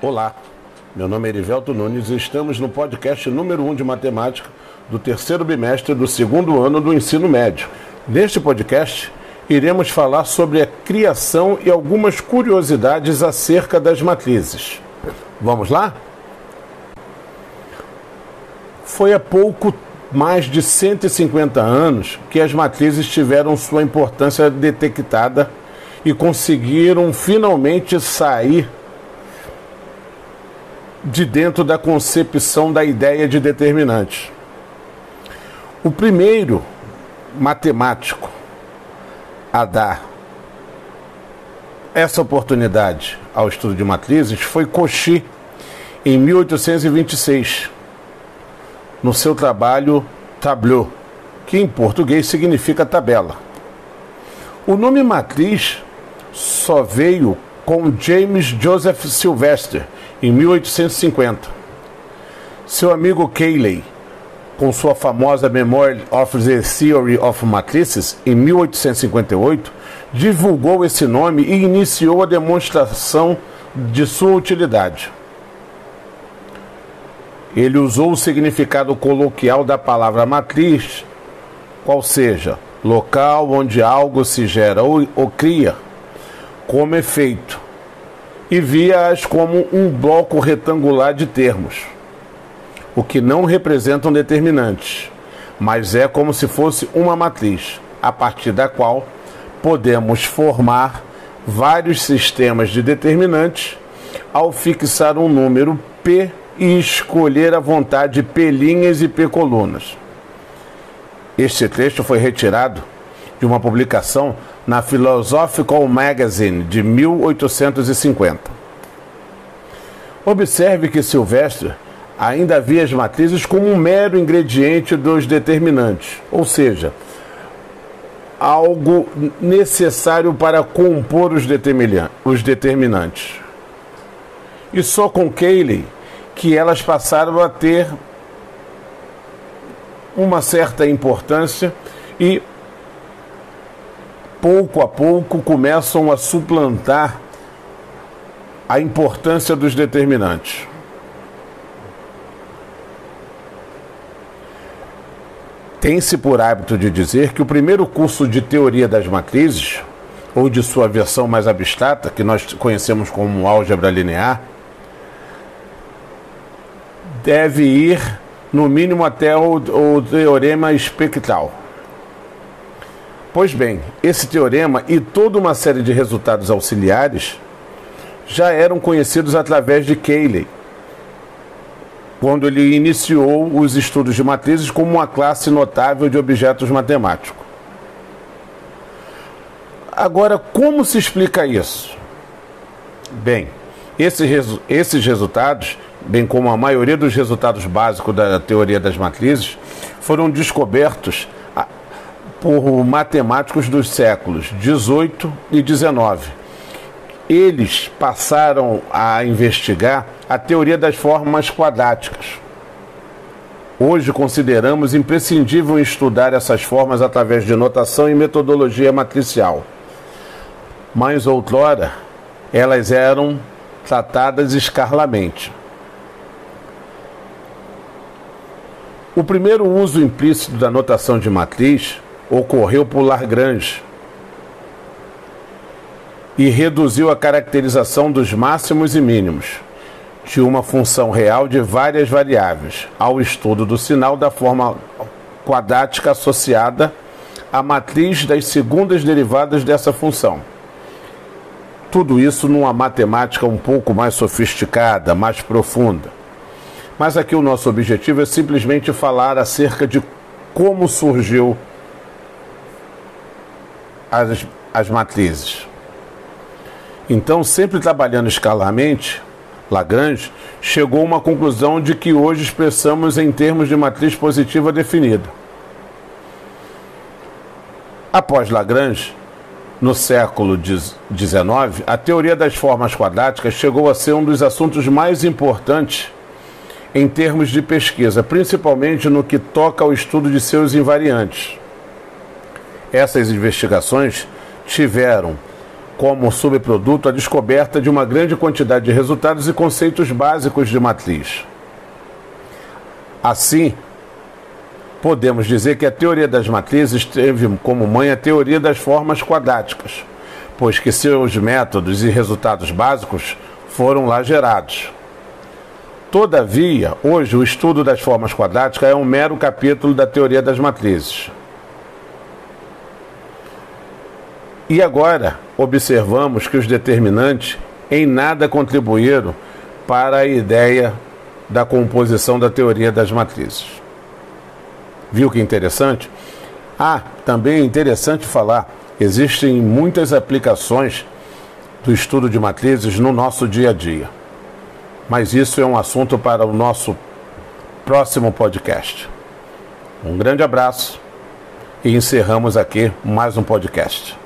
Olá, meu nome é Erivelto Nunes e estamos no podcast número 1 um de matemática do terceiro bimestre do segundo ano do ensino médio. Neste podcast, iremos falar sobre a criação e algumas curiosidades acerca das matrizes. Vamos lá? Foi há pouco mais de 150 anos que as matrizes tiveram sua importância detectada e conseguiram finalmente sair de dentro da concepção da ideia de determinante. O primeiro matemático a dar essa oportunidade ao estudo de matrizes foi Cauchy, em 1826, no seu trabalho Tableau, que em português significa tabela. O nome matriz só veio com James Joseph Sylvester em 1850. Seu amigo Cayley, com sua famosa Memoir of the Theory of Matrices, em 1858, divulgou esse nome e iniciou a demonstração de sua utilidade. Ele usou o significado coloquial da palavra matriz, qual seja, local onde algo se gera ou, ou cria, como efeito, e via-as como um bloco retangular de termos, o que não representam determinantes, mas é como se fosse uma matriz, a partir da qual podemos formar vários sistemas de determinantes ao fixar um número P e escolher à vontade P linhas e P colunas. Este texto foi retirado de uma publicação na Philosophical Magazine de 1850. Observe que Silvestre ainda via as matrizes como um mero ingrediente dos determinantes, ou seja, algo necessário para compor os, determinantes. E só com Cayley que elas passaram a ter uma certa importância e pouco a pouco começam a suplantar a importância dos determinantes. Tem-se por hábito de dizer que o primeiro curso de teoria das matrizes, ou de sua versão mais abstrata, que nós conhecemos como álgebra linear, deve ir no mínimo até o, o teorema espectral. Pois bem, esse teorema e toda uma série de resultados auxiliares já eram conhecidos através de Cayley, quando ele iniciou os estudos de matrizes como uma classe notável de objetos matemáticos. Agora, como se explica isso? Bem, esses, esses resultados, bem como a maioria dos resultados básicos da teoria das matrizes, foram descobertos por matemáticos dos séculos 18 e 19 eles passaram a investigar a teoria das formas quadráticas. Hoje consideramos imprescindível estudar essas formas através de notação e metodologia matricial. Mas outrora, elas eram tratadas escarlamente. O primeiro uso implícito da notação de matriz ocorreu por Lagrange e reduziu a caracterização dos máximos e mínimos de uma função real de várias variáveis ao estudo do sinal da forma quadrática associada à matriz das segundas derivadas dessa função. Tudo isso numa matemática um pouco mais sofisticada, mais profunda. Mas aqui o nosso objetivo é simplesmente falar acerca de como surgiu as, as matrizes. Então, sempre trabalhando escalarmente, Lagrange chegou a uma conclusão de que hoje expressamos em termos de matriz positiva definida. Após Lagrange, no século XIX, a teoria das formas quadráticas chegou a ser um dos assuntos mais importantes em termos de pesquisa, principalmente no que toca ao estudo de seus invariantes. Essas investigações tiveram como subproduto a descoberta de uma grande quantidade de resultados e conceitos básicos de matriz. Assim, podemos dizer que a teoria das matrizes teve como mãe a teoria das formas quadráticas, pois que seus métodos e resultados básicos foram lá gerados. Todavia, hoje o estudo das formas quadráticas é um mero capítulo da teoria das matrizes. E agora observamos que os determinantes em nada contribuíram para a ideia da composição da teoria das matrizes. Viu que interessante? Ah, também é interessante falar, existem muitas aplicações do estudo de matrizes no nosso dia a dia. Mas isso é um assunto para o nosso próximo podcast. Um grande abraço e encerramos aqui mais um podcast.